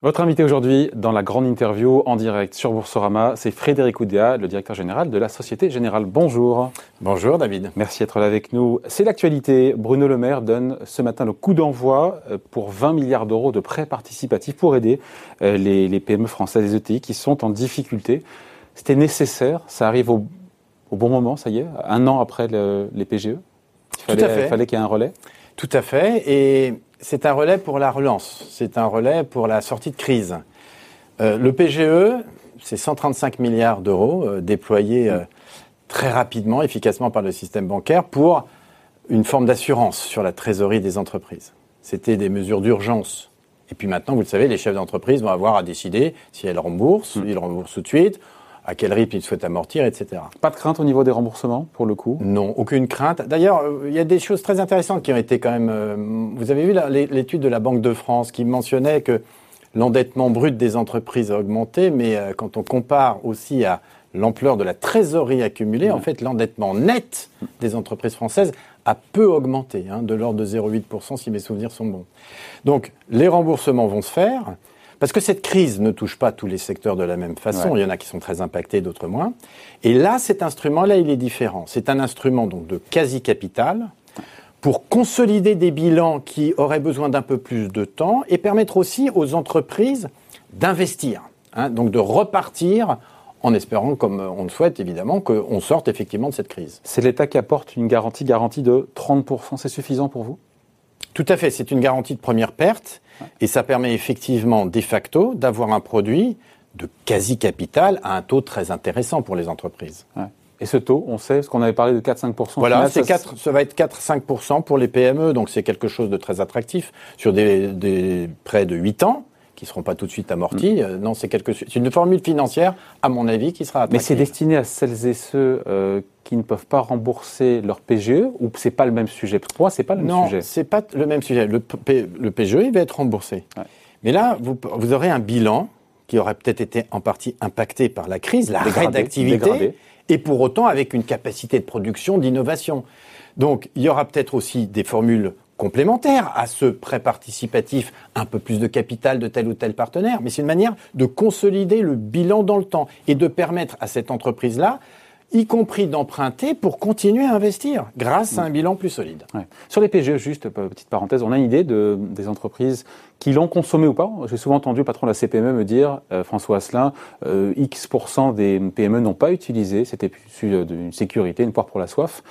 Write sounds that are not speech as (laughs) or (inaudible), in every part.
Votre invité aujourd'hui dans la grande interview en direct sur Boursorama, c'est Frédéric Oudéa, le directeur général de la Société Générale. Bonjour. Bonjour David. Merci d'être là avec nous. C'est l'actualité. Bruno Le Maire donne ce matin le coup d'envoi euh, pour 20 milliards d'euros de prêts participatifs pour aider euh, les, PME françaises et ETI qui sont en difficulté. C'était nécessaire, ça arrive au, bon moment, ça y est, un an après les PGE. Il fallait, fallait qu'il y ait un relais? Tout à fait. Et c'est un relais pour la relance, c'est un relais pour la sortie de crise. Euh, le PGE, c'est 135 milliards d'euros euh, déployés euh, très rapidement, efficacement par le système bancaire pour une forme d'assurance sur la trésorerie des entreprises. C'était des mesures d'urgence. Et puis maintenant, vous le savez, les chefs d'entreprise vont avoir à décider si elles remboursent, mmh. ils remboursent tout de suite, à quel rythme ils souhaitent amortir, etc. Pas de crainte au niveau des remboursements, pour le coup? Non, aucune crainte. D'ailleurs, euh, il y a des choses très intéressantes qui ont été quand même... Euh, vous avez vu l'étude de la Banque de France qui mentionnait que l'endettement brut des entreprises a augmenté, mais euh, quand on compare aussi à l'ampleur de la trésorerie accumulée, en fait, l'endettement net des entreprises françaises a peu augmenté, hein, de l'ordre de 0,8% si mes souvenirs sont bons. Donc, les remboursements vont se faire. Parce que cette crise ne touche pas tous les secteurs de la même façon. Il y en a qui sont très impactés, d'autres moins. Et là, cet instrument-là, il est différent. C'est un instrument donc de quasi-capital pour consolider des bilans qui auraient besoin d'un peu plus de temps et permettre aussi aux entreprises d'investir, hein, donc de repartir en espérant, comme on le souhaite évidemment, qu'on sorte effectivement de cette crise. C'est l'État qui apporte une garantie, garantie de 30%, c'est suffisant pour vous? Tout à fait, c'est une garantie de première perte et ça permet effectivement de facto d'avoir un produit de quasi-capital à un taux très intéressant pour les entreprises. Et ce taux, on sait, ce qu'on avait parlé de 4-5%. Voilà, ça, 4, ça va être 4-5% pour les PME, donc c'est quelque chose de très attractif sur des, des prêts de 8 ans qui ne seront pas tout de suite amortis. Mm. Euh, non, c'est quelque... une formule financière, à mon avis, qui sera attractive. Mais c'est destiné à celles et ceux euh, qui ne peuvent pas rembourser leur PGE ou c'est pas le même sujet? Pour moi, c'est pas le même sujet. Non, c'est pas le même sujet. Le, le, PGE, il va être remboursé. Mais là, vous, vous, aurez un bilan qui aurait peut-être été en partie impacté par la crise, la d'activité, et pour autant avec une capacité de production, d'innovation. Donc, il y aura peut-être aussi des formules complémentaire à ce prêt participatif, un peu plus de capital de tel ou tel partenaire, mais c'est une manière de consolider le bilan dans le temps et de permettre à cette entreprise-là y compris d'emprunter pour continuer à investir grâce à un bilan plus solide. Sur les PGE, juste euh, petite parenthèse, on a une idée de, des entreprises qui l'ont consommé ou pas J'ai souvent entendu le patron de la CPME me dire, euh, François Asselin, euh, X% des PME n'ont pas utilisé, c'était d'une sécurité, une poire pour la soif.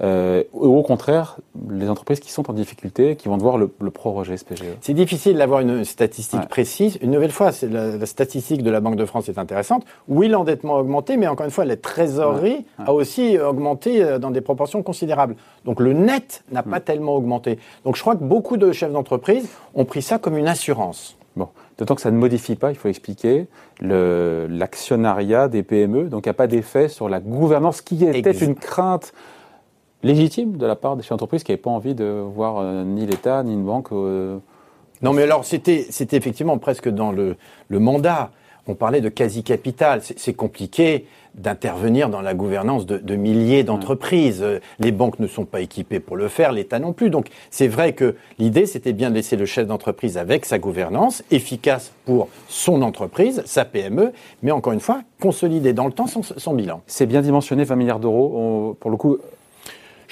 Euh, au contraire, les entreprises qui sont en difficulté, qui vont devoir le, le proroger, ce PGE C'est difficile d'avoir une statistique précise. Une nouvelle fois, la, la, statistique de la Banque de France est intéressante. Oui, l'endettement a augmenté, mais encore une fois, la trésorerie a aussi augmenté euh, dans des proportions considérables. Donc le net n'a pas tellement augmenté. Donc je crois que beaucoup de chefs d'entreprise ont pris ça comme une assurance. Bon, d'autant que ça ne modifie pas, il faut expliquer, l'actionnariat des PME, donc il n'y a pas d'effet sur la gouvernance qui était une crainte légitime de la part des chefs d'entreprise qui n'avaient pas envie de voir euh, ni l'État ni une banque. Euh, non, mais alors c'était c'était effectivement presque dans le, le mandat. On parlait de quasi-capital. C'est compliqué d'intervenir dans la gouvernance de, de milliers d'entreprises. Les banques ne sont pas équipées pour le faire, l'État non plus. Donc c'est vrai que l'idée, c'était bien de laisser le chef d'entreprise avec sa gouvernance, efficace pour son entreprise, sa PME, mais encore une fois, consolider dans le temps son, son bilan. C'est bien dimensionné, 20 milliards d'euros. Pour le coup,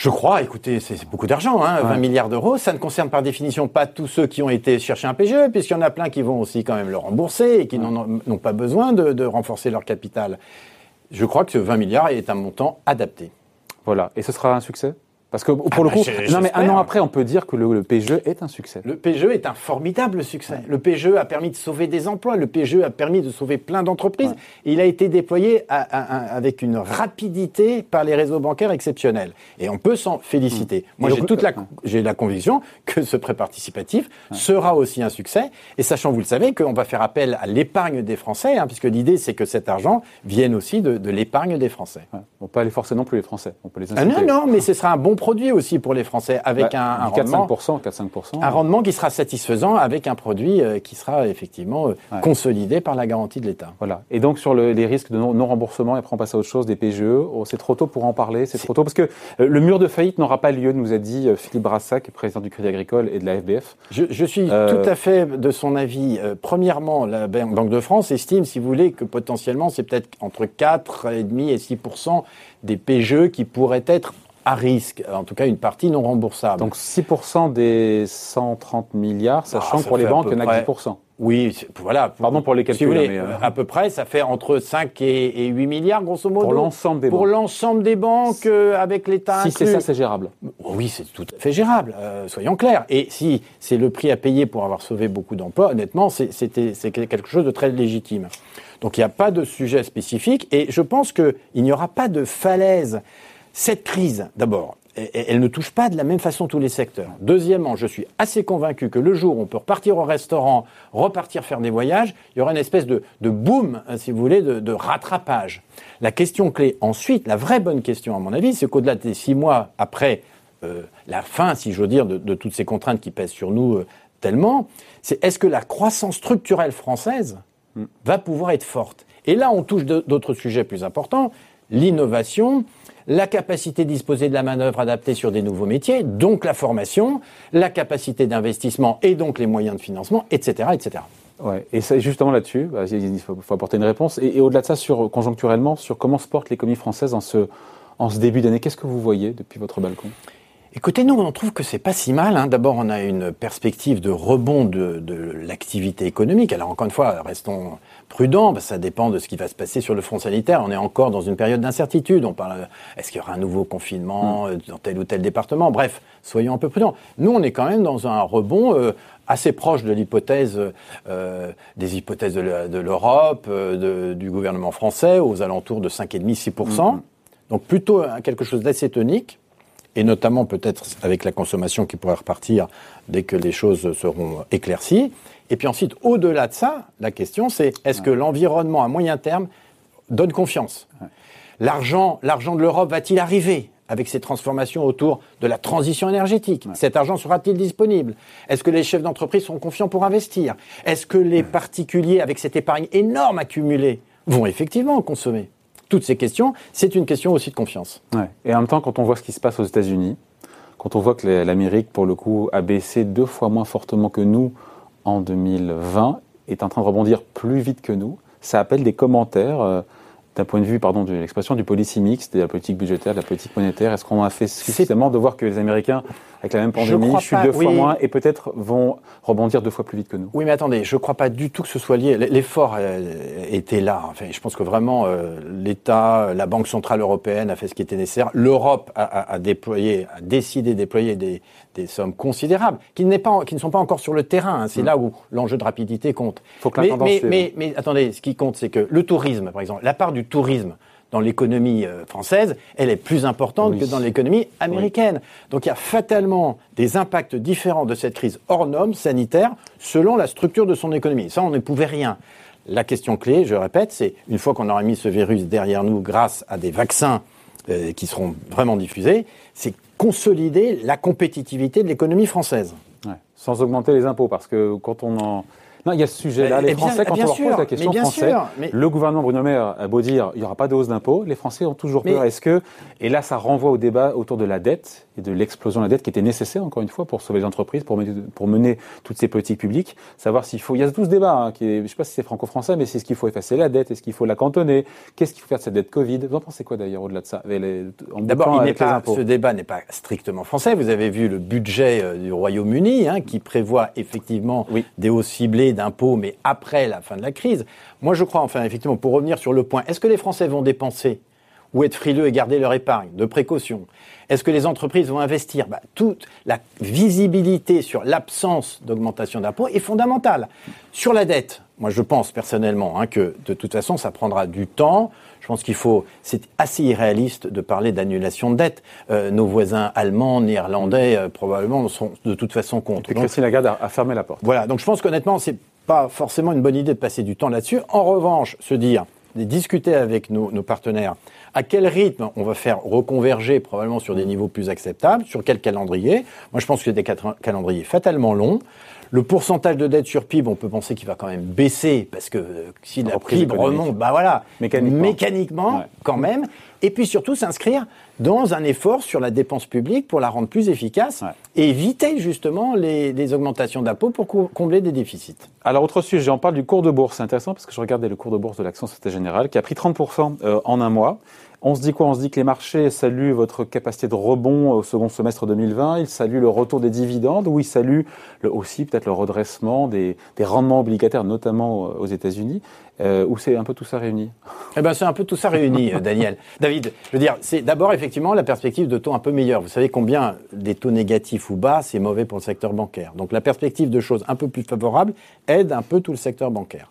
je crois, écoutez, c'est beaucoup d'argent, hein, 20 milliards d'euros. Ça ne concerne par définition pas tous ceux qui ont été chercher un PGE, puisqu'il y en a plein qui vont aussi quand même le rembourser et qui n'ont pas besoin de, de renforcer leur capital. Je crois que ce 20 milliards est un montant adapté. Voilà. Et ce sera un succès? Parce que pour ah le bah, coup, non mais un an après, on peut dire que le, PGE est un succès. Le PGE est un formidable succès. Le PGE a permis de sauver des emplois. Le PGE a permis de sauver plein d'entreprises. Il a été déployé avec une rapidité par les réseaux bancaires exceptionnels. Et on peut s'en féliciter. Mmh. Moi, j'ai toute la, j'ai la conviction que ce prêt participatif sera aussi un succès. Et sachant, vous le savez, qu'on va faire appel à l'épargne des Français, hein, puisque l'idée, c'est que cet argent vienne aussi de, l'épargne des Français. On peut pas aller forcer non plus les Français. On peut les ah non, non, mais ce sera un bon produit aussi pour les Français avec Bah, un, rendement. 4-5%, 4-5%. Un rendement qui sera satisfaisant avec un produit euh, qui sera effectivement euh, Ouais. consolidé par la garantie de l'État. Voilà. Et donc sur le- les risques de non- non-remboursement, et après on passe à autre chose, des PGE, oh, c'est trop tôt pour en parler, c'est trop tôt parce que euh, le mur de faillite n'aura pas lieu, nous a dit Philippe Brassac, président du Crédit Agricole et de la FBF. Je, je suis Euh, tout à fait de son avis. Euh, premièrement, la Ban- Banque de France estime, si vous voulez, que potentiellement c'est peut-être entre 4,5 et 6% des PGE qui pourraient être à risque, en tout cas une partie non remboursable. Donc 6% des 130 milliards, sachant Ah, que ça pour les banques, il y en a près- que 10%. oui, voilà. Pardon pour les Si vous calculs, voulez, mais, euh, à peu près, ça fait entre 5 et, et 8 milliards, grosso modo. Pour l'ensemble des Pour banques. l'ensemble des banques, euh, avec l'État Si c'est ça, c'est gérable. Oh Oui, c'est tout à fait gérable, euh, soyons clairs. Et si c'est le prix à payer pour avoir sauvé beaucoup d'emplois, honnêtement, c'est quelque chose de très légitime. Donc il n'y a pas de sujet spécifique et je pense qu'il n'y aura pas de falaise. Cette crise, d'abord, e- e- elle ne touche pas de la même façon tous les secteurs. Deuxièmement, je suis assez convaincu que le jour où on peut repartir au restaurant, repartir faire des voyages, il y aura une espèce de, de boom, hein, si vous voulez, de, de rattrapage. La question clé ensuite, la vraie bonne question à mon avis, c'est qu'au-delà des six mois après euh, la fin, si j'ose dire, de, de toutes ces contraintes qui pèsent sur nous euh, tellement, c'est est-ce que la croissance structurelle française va pouvoir être forte? Et là, on touche d'autres sujets plus importants, l'innovation, la capacité de disposer de la manœuvre adaptée sur des nouveaux métiers, donc la formation, la capacité d'investissement et donc les moyens de financement, etc. etc. Ouais. Et c'est justement là-dessus, bah, il faut, faut apporter une réponse. Et, et au-delà de ça, sur, conjoncturellement, sur comment se porte l'économie française en ce, en ce début d'année, qu'est-ce que vous voyez depuis votre balcon? Écoutez, nous, on trouve que c'est pas si mal. hein. D'abord, on a une perspective de rebond de, de l'activité économique. Alors, encore une fois, restons prudents, parce que ça dépend de ce qui va se passer sur le front sanitaire. On est encore dans une période d'incertitude. On parle, est-ce qu'il y aura un nouveau confinement euh, dans tel ou tel département? Bref, soyons un peu prudents. Nous, on est quand même dans un rebond euh, assez proche de l'hypothèse, euh, des hypothèses de l'Europe, euh, du gouvernement français, aux alentours de 5,5-6%. Donc, plutôt quelque chose d'assez tonique et notamment peut-être avec la consommation qui pourrait repartir dès que les choses seront éclaircies. Et puis ensuite, au-delà de ça, la question c'est est-ce que l'environnement à moyen terme donne confiance? L'argent, l'argent de l'Europe va-t-il arriver avec ces transformations autour de la transition énergétique? Cet argent sera-t-il disponible? Est-ce que les chefs d'entreprise sont confiants pour investir? Est-ce que les particuliers, avec cette épargne énorme accumulée, vont effectivement consommer? Toutes ces questions, c'est une question aussi de confiance. Ouais. Et en même temps, quand on voit ce qui se passe aux États-Unis, quand on voit que la- l'Amérique, pour le coup, a baissé deux fois moins fortement que nous en 2020, est en train de rebondir plus vite que nous, ça appelle des commentaires euh, d'un point de vue, pardon, de l'expression du policy mix, de la politique budgétaire, de la politique monétaire. Est-ce qu'on a fait suffisamment de voir que les Américains, avec la même pandémie, chutent deux fois moins et peut-être vont rebondir deux fois plus vite que nous? Oui, mais attendez, je ne crois pas du tout que ce soit lié. L'effort euh, était là. Enfin, je pense que vraiment, euh, l'État, la Banque Centrale Européenne a fait ce qui était nécessaire. L'Europe a, a- a déployé, a décidé de déployer des, des sommes considérables qui, n'est pas, qui ne sont pas encore sur le terrain. hein. C'est là où l'enjeu de rapidité compte. Mm. Faut que la mais, tendance mais, suive. mais, mais attendez, ce qui compte, c'est que le tourisme, par exemple, la part du tourisme dans l'économie euh, française, elle est plus importante Oui. que dans l'économie américaine. Donc il y a fatalement des impacts différents de cette crise hors norme sanitaire selon la structure de son économie. Ça, on ne pouvait rien. La question clé, je répète, c'est une fois qu'on aura mis ce virus derrière nous grâce à des vaccins euh, qui seront vraiment diffusés, c'est consolider la compétitivité de l'économie française. Ouais. Sans augmenter les impôts, parce que quand on en... Non, il y a ce sujet-là. Eh Les bien- Français, quand bien on leur sûr, pose la question bien français, sûr, mais- le gouvernement Bruno Maire a beau dire il n'y aura pas de hausse d'impôts, les Français ont toujours Mais- peur. Est-ce que et là, ça renvoie au débat autour de la dette et de l'explosion de la dette qui était nécessaire encore une fois pour sauver les entreprises, pour mener, pour mener toutes ces politiques publiques, savoir s'il faut. Il y a tout ce débat. Hein, qui est, je ne sais pas si c'est franco-français, mais c'est ce qu'il faut effacer la dette, est-ce qu'il faut la cantonner, qu'est-ce qu'il faut faire de cette dette Covid. Vous en pensez quoi d'ailleurs au-delà de ça D'abord, ce débat n'est pas strictement français. Vous avez vu le budget euh, du Royaume-Uni hein, qui prévoit effectivement Oui. des hausses ciblées d'impôts, mais après la fin de la crise. Moi, je crois, enfin, effectivement, pour revenir sur le point, est-ce que les Français vont dépenser ou être frileux et garder leur épargne de précaution Est-ce que les entreprises vont investir? Bah, Toute la visibilité sur l'absence d'augmentation d'impôts est fondamentale. Sur la dette, moi je pense personnellement hein, que de toute façon ça prendra du temps. Je pense qu'il faut, c'est assez irréaliste de parler d'annulation de dette. Euh, nos voisins allemands, néerlandais euh, probablement sont de toute façon contre. Et Donc, Christine Lagarde a, a fermé la porte. voilà, donc je pense qu'honnêtement, c'est pas forcément une bonne idée de passer du temps là-dessus. En revanche, se dire, discuter avec nos, nos, partenaires à quel rythme on va faire reconverger probablement sur des niveaux plus acceptables, sur quel calendrier? Moi, je pense que c'est des calendriers fatalement longs. Le pourcentage de dette sur PIB, on peut penser qu'il va quand même baisser parce que euh, si la PIB remonte, bah voilà, mécaniquement, mécaniquement quand même. Et puis surtout s'inscrire dans un effort sur la dépense publique pour la rendre plus efficace et éviter justement les, augmentations d'impôts pour combler des déficits. Alors autre sujet, on parle du cours de bourse. C'est intéressant parce que je regardais le cours de bourse de l'action Société Générale qui a pris 30% euh, en un mois. On se dit quoi? On se dit que les marchés saluent votre capacité de rebond au second semestre 2020, ils saluent le retour des dividendes, ou ils saluent aussi peut-être le redressement des, rendements obligataires, notamment aux États-Unis, euh, ou c'est un peu tout ça réuni? Eh ben c'est un peu tout ça réuni, euh, Daniel. (laughs) David, je veux dire, c'est d'abord effectivement la perspective de taux un peu meilleur. Vous savez combien des taux négatifs ou bas, c'est mauvais pour le secteur bancaire. Donc la perspective de choses un peu plus favorables aide un peu tout le secteur bancaire.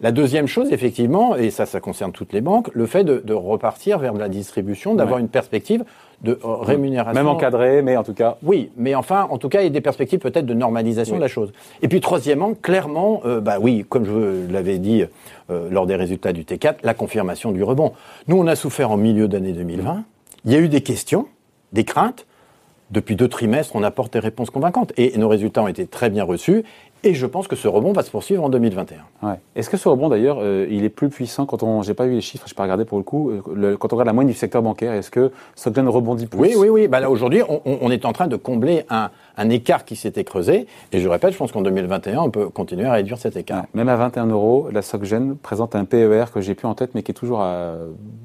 La deuxième chose, effectivement, et ça, ça concerne toutes les banques, le fait de, repartir vers la distribution, d'avoir une perspective de euh, rémunération. Même encadré, mais en tout cas. Oui, mais enfin, en tout cas, il y a des perspectives peut-être de normalisation de la chose. Et puis, troisièmement, clairement, euh, bah oui, comme je l'avais dit euh, lors des résultats du T4, la confirmation du rebond. Nous, on a souffert en milieu d'année 2020. Il y a eu des questions, des craintes. Depuis deux trimestres, on apporte des réponses convaincantes. Et nos résultats ont été très bien reçus. Et je pense que ce rebond va se poursuivre en 2021. Ouais. Est-ce que ce rebond, d'ailleurs, euh, il est plus puissant quand on. J'ai pas eu les chiffres, je n'ai pas regardé pour le coup. Euh, quand on regarde la moyenne du secteur bancaire, est-ce que Stockton rebondit plus? Oui, oui, oui. Bah là, aujourd'hui, on, on, est en train de combler un, un écart qui s'était creusé. Et je répète, je pense qu'en 2021, on peut continuer à réduire cet écart. Même à 21 euros, la SocGen présente un PER que j'ai plus en tête, mais qui est toujours à,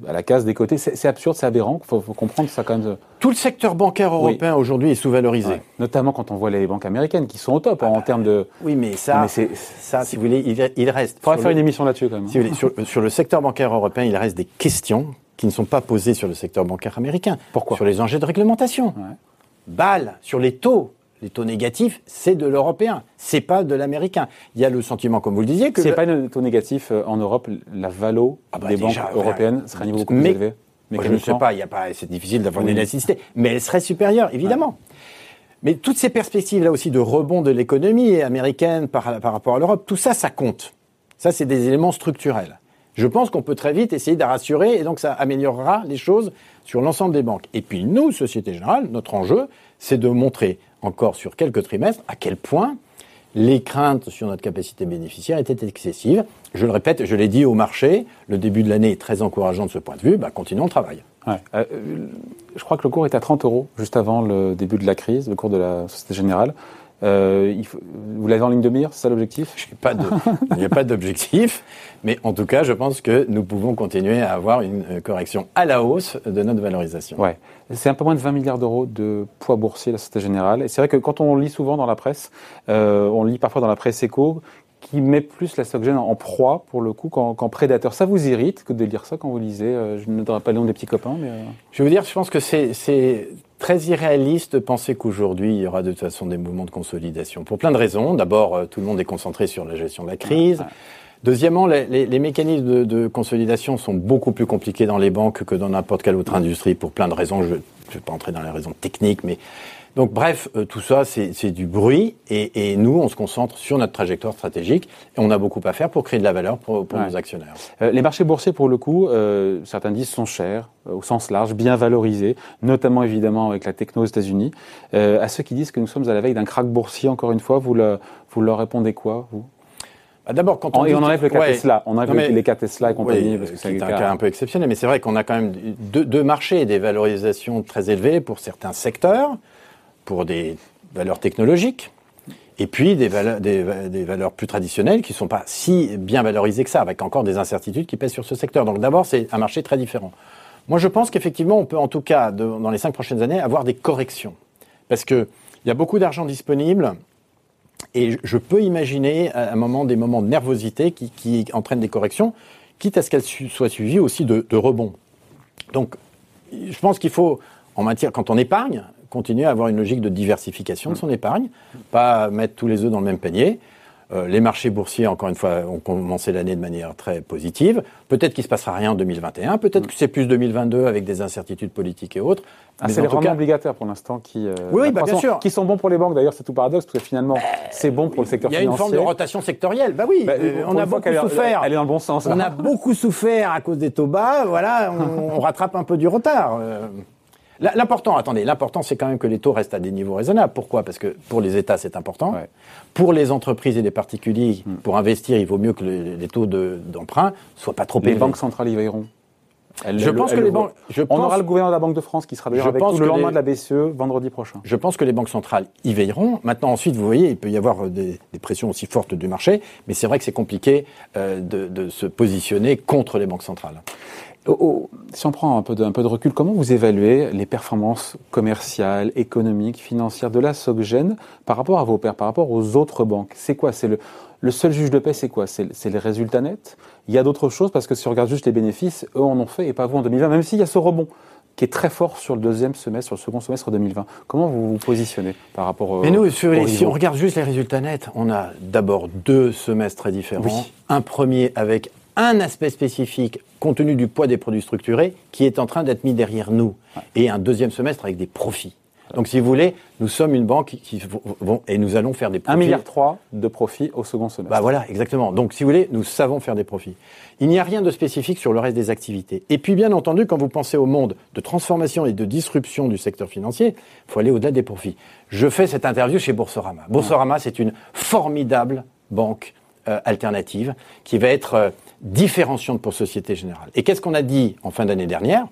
à la case des côtés. C'est absurde, c'est aberrant. Il faut, faut, comprendre ça quand même. Tout le secteur bancaire européen aujourd'hui est sous-valorisé. Notamment quand on voit les banques américaines qui sont au top en termes de. Oui, mais ça, mais ça, si vous voulez, il, il reste. Il faudrait faire une émission là-dessus quand même. Si vous voulez, sur, sur le secteur bancaire européen, il reste des questions qui ne sont pas posées sur le secteur bancaire américain. Pourquoi? Sur les enjeux de réglementation. Ouais. Sur les taux les taux négatifs, c'est de l'européen, c'est pas de l'américain. Il y a le sentiment, comme vous le disiez, que c'est pas le taux négatif euh, en Europe, la valo ah bah des banques européennes serait un niveau beaucoup plus élevé. Mais je ne sais pas, il y a pas, c'est difficile d'avoir une élasticité, mais elle serait supérieure, évidemment. Mais toutes ces perspectives là aussi de rebond de l'économie américaine par, par rapport à l'Europe, tout ça, ça compte. Ça, c'est des éléments structurels. Je pense qu'on peut très vite essayer de rassurer et donc ça améliorera les choses sur l'ensemble des banques. Et puis nous, Société Générale, notre enjeu, c'est de montrer encore sur quelques trimestres à quel point les craintes sur notre capacité bénéficiaire étaient excessives. Je le répète, je l'ai dit au marché, le début de l'année est très encourageant de ce point de vue, bah, continuons le travail. Euh, je crois que le cours est à 30 euros juste avant le début de la crise, le cours de la Société Générale. Euh, il faut, vous l'avez en ligne de mire, c'est ça l'objectif? Il n'y a pas d'objectif, mais en tout cas, je pense que nous pouvons continuer à avoir une euh, correction à la hausse de notre valorisation. Ouais. C'est un peu moins de 20 milliards d'euros de poids boursier, la Société Générale. Et c'est vrai que quand on lit souvent dans la presse, euh, on lit parfois dans la presse éco, qui met plus la SocGen en proie, pour le coup, qu'en prédateur. Ça vous irrite que de lire ça quand vous lisez Je ne donnerai pas le nom des petits copains, mais... Euh. Je veux dire, je pense que c'est très irréaliste de penser qu'aujourd'hui, il y aura de toute façon des mouvements de consolidation. Pour plein de raisons. D'abord, euh, tout le monde est concentré sur la gestion de la crise. Deuxièmement, les, les, les mécanismes de, de, consolidation sont beaucoup plus compliqués dans les banques que dans n'importe quelle autre industrie pour plein de raisons. Je ne vais pas entrer dans les raisons techniques, mais donc bref, euh, tout ça, c'est du bruit. Et, et, nous, on se concentre sur notre trajectoire stratégique. Et on a beaucoup à faire pour créer de la valeur pour, pour nos actionnaires. Euh, les marchés boursiers, pour le coup, euh, certains disent sont chers, euh, au sens large, bien valorisés, notamment évidemment avec la techno aux États-Unis. à ceux qui disent que nous sommes à la veille d'un crack boursier, encore une fois, vous, le, vous leur répondez quoi, vous? Bah, D'abord, quand on, et on enlève le cas Tesla, on enlève les cas Tesla et compagnie, parce que c'est un cas un peu exceptionnel, mais c'est vrai qu'on a quand même deux, deux marchés des valorisations très élevées pour certains secteurs pour des valeurs technologiques, et puis des valeurs, des, valeurs plus traditionnelles qui ne sont pas si bien valorisées que ça, avec encore des incertitudes qui pèsent sur ce secteur. Donc d'abord, c'est un marché très différent. Moi, je pense qu'effectivement, on peut en tout cas, dans les cinq prochaines années, avoir des corrections. Parce qu'il y a beaucoup d'argent disponible, et je peux imaginer à un moment des moments de nervosité qui, entraînent des corrections, quitte à ce qu'elles soient suivies aussi de, de rebonds. Donc, je pense qu'il faut, en matière, quand on épargne, continuer à avoir une logique de diversification de son épargne, pas mettre tous les œufs dans le même panier. Euh, les marchés boursiers, encore une fois, ont commencé l'année de manière très positive. Peut-être qu'il se passera rien en 2021, peut-être que c'est plus 2022 avec des incertitudes politiques et autres. Ah, c'est les rendements obligataires pour l'instant qui, euh, oui, bah, bien sûr. qui sont bons pour les banques. D'ailleurs, c'est tout paradoxe parce que finalement, c'est bon pour le secteur financier. Il y a une forme de rotation sectorielle. Bah oui, bah, euh, on a beaucoup souffert. Elle est dans le bon sens. On a beaucoup souffert à cause des taux bas. Voilà, on, (laughs) rattrape un peu du retard. L'important, attendez, l'important, c'est quand même que les taux restent à des niveaux raisonnables. Pourquoi? Parce que pour les États, c'est important. Pour les entreprises et les particuliers, hmm. pour investir, il vaut mieux que les, taux d'emprunt ne soient pas trop élevés. Les banques centrales y veilleront je pense que les banques. on aura le gouverneur de la Banque de France qui sera d'ailleurs avec nous le lendemain de la BCE vendredi prochain. Je pense que les banques centrales y veilleront. Maintenant, ensuite, vous voyez, il peut y avoir des, pressions aussi fortes du marché, mais c'est vrai que c'est compliqué euh, de, de, se positionner contre les banques centrales si on prend un peu, de, un peu de recul, comment vous évaluez les performances commerciales, économiques, financières de la SocGen par rapport à vos pairs, par rapport aux autres banques? C'est quoi? C'est le, le seul juge de paix, c'est quoi? C'est les résultats nets Il y a d'autres choses? Parce que si on regarde juste les bénéfices, eux en ont fait et pas vous en 2020, même s'il y a ce rebond qui est très fort sur le deuxième semestre, sur le second semestre 2020. Comment vous vous positionnez par rapport au Mais nous, si on regarde juste les résultats nets, on a d'abord deux semestres très différents. Un premier avec un aspect spécifique compte tenu du poids des produits structurés qui est en train d'être mis derrière nous. Et un deuxième semestre avec des profits. Donc, si vous voulez, nous sommes une banque qui vont et nous allons faire des profits. 1,3 milliard de profits au second semestre. Bah voilà, exactement. Donc, si vous voulez, nous savons faire des profits. Il n'y a rien de spécifique sur le reste des activités. Et puis, bien entendu, quand vous pensez au monde de transformation et de disruption du secteur financier, il faut aller au-delà des profits. Je fais cette interview chez Boursorama. Boursorama, c'est une formidable banque euh, alternative qui va être euh, différenciante pour Société Générale. Et qu'est-ce qu'on a dit en fin d'année dernière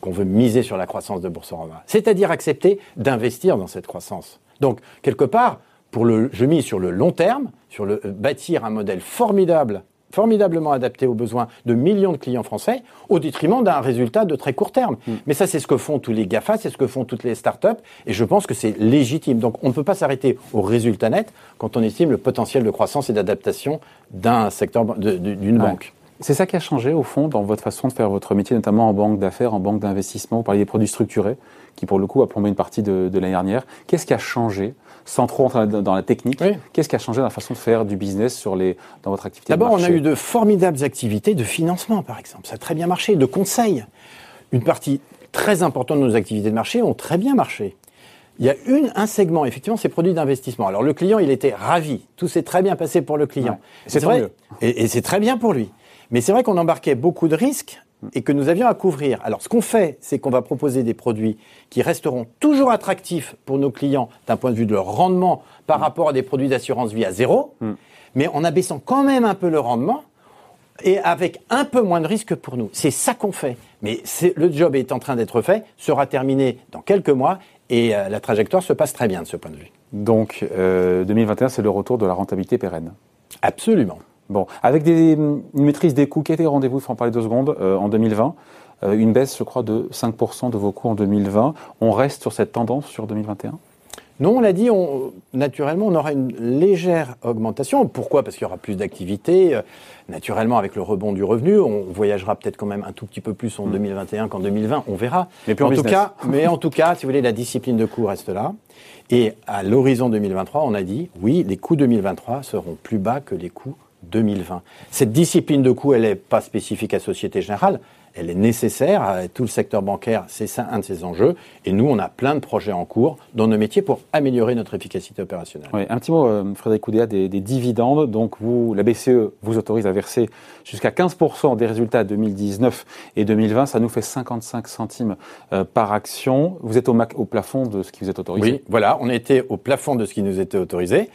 Qu'on veut miser sur la croissance de Boursorama? C'est-à-dire accepter d'investir dans cette croissance. Donc, quelque part, pour le, je mise sur le long terme, sur le euh, bâtir un modèle formidable formidablement adapté aux besoins de millions de clients français, au détriment d'un résultat de très court terme. Mm. Mais ça, c'est ce que font tous les GAFA, c'est ce que font toutes les startups, et je pense que c'est légitime. Donc on ne peut pas s'arrêter au résultat net quand on estime le potentiel de croissance et d'adaptation d'un secteur, d'une banque. C'est ça qui a changé, au fond, dans votre façon de faire votre métier, notamment en banque d'affaires, en banque d'investissement. Vous parliez des produits structurés, qui pour le coup a plombé une partie de, de l'année dernière. Qu'est-ce qui a changé sans trop entrer dans la technique, qu'est-ce qui a changé dans la façon de faire du business sur les, dans votre activité D'abord, on a eu de formidables activités de financement, par exemple. Ça a très bien marché, de conseil. Une partie très importante de nos activités de marché ont très bien marché. Il y a une, un segment, effectivement, c'est produits d'investissement. Alors le client, il était ravi. Tout s'est très bien passé pour le client. C'est vrai. Et, et c'est très bien pour lui. Mais c'est vrai qu'on embarquait beaucoup de risques et que nous avions à couvrir. Alors ce qu'on fait, c'est qu'on va proposer des produits qui resteront toujours attractifs pour nos clients d'un point de vue de leur rendement par rapport à des produits d'assurance vie à zéro, mm. mais en abaissant quand même un peu le rendement et avec un peu moins de risques pour nous. C'est ça qu'on fait. Mais le job est en train d'être fait, sera terminé dans quelques mois et euh, la trajectoire se passe très bien de ce point de vue. Donc 2021, euh, c'est le retour de la rentabilité pérenne. Absolument. Bon, avec des, une maîtrise des coûts, qui était rendez-vous, il faut en parler deux secondes, euh, en 2020 euh, Une baisse, je crois, de 5% de vos coûts en 2020. On reste sur cette tendance sur 2021 non, on l'a dit, on, naturellement, on aura une légère augmentation. Pourquoi? Parce qu'il y aura plus d'activité. Euh, naturellement, avec le rebond du revenu, on voyagera peut-être quand même un tout petit peu plus en 2021 mm. qu'en 2020. On verra. Mais, en, tout cas, (laughs) mais en tout cas, si vous voulez, la discipline de coût reste là. Et à l'horizon 2023, on a dit, oui, les coûts 2023 seront plus bas que les coûts 2020. Cette discipline de coût, elle n'est pas spécifique à Société Générale, elle est nécessaire à tout le secteur bancaire, c'est un de ses enjeux. Et nous, on a plein de projets en cours dans nos métiers pour améliorer notre efficacité opérationnelle. Oui, un petit mot, euh, Frédéric Oudéa, des, dividendes. Donc, vous, la BCE vous autorise à verser jusqu'à 15% des résultats 2019 et 2020. Ça nous fait 55 centimes euh, par action. Vous êtes au, au plafond de ce qui vous est autorisé Oui, voilà, on était au plafond de ce qui nous était autorisé.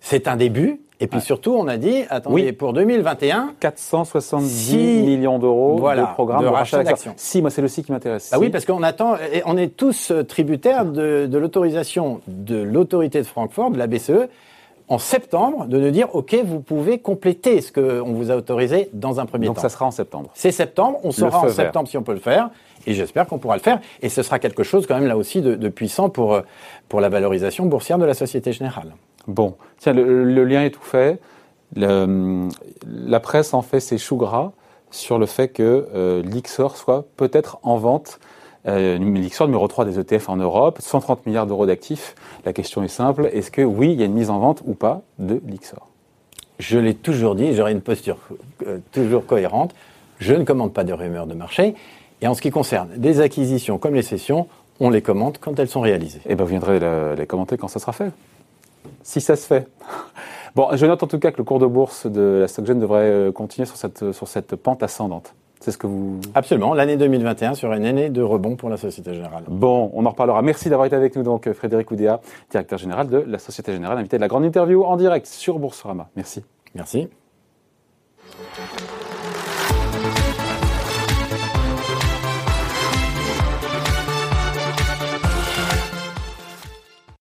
C'est un début, et puis surtout, on a dit, attendez, pour 2021, 470 millions d'euros de programme de, rachat d'actions. Si, moi, c'est le si qui m'intéresse. Ah oui, parce qu'on attend, et on est tous euh, tributaires de, de l'autorisation de l'autorité de Francfort, de la BCE, en septembre, de nous dire, OK, vous pouvez compléter ce qu'on vous a autorisé dans un premier temps. Donc ça sera en septembre. C'est septembre, on saura en septembre si on peut le faire, et j'espère qu'on pourra le faire. Et ce sera quelque chose quand même là aussi de, de puissant pour, euh, pour la valorisation boursière de la Société Générale. Bon, tiens, le, lien est tout fait. la presse en fait ses choux gras sur le fait que euh, l'Ixor soit peut-être en vente. Euh, L'Ixor numéro 3 des ETF en Europe, 130 milliards d'euros d'actifs. La question est simple, est-ce que oui, il y a une mise en vente ou pas de l'Ixor? Je l'ai toujours dit, j'aurai une posture euh, toujours cohérente. Je ne commande pas de rumeurs de marché. Et en ce qui concerne des acquisitions comme les cessions, on les commente quand elles sont réalisées. Et eh bien, vous viendrez les commenter quand ça sera fait. Si ça se fait. Bon, je note en tout cas que le cours de bourse de la StockGen devrait euh, continuer sur cette, sur cette pente ascendante. C'est ce que vous... Absolument. L'année 2021 sera une année de rebond pour la Société Générale. Bon, on en reparlera. Merci d'avoir été avec nous, donc, Frédéric Oudéa, directeur général de la Société Générale, invité de la grande interview en direct sur Boursorama. Merci. Merci.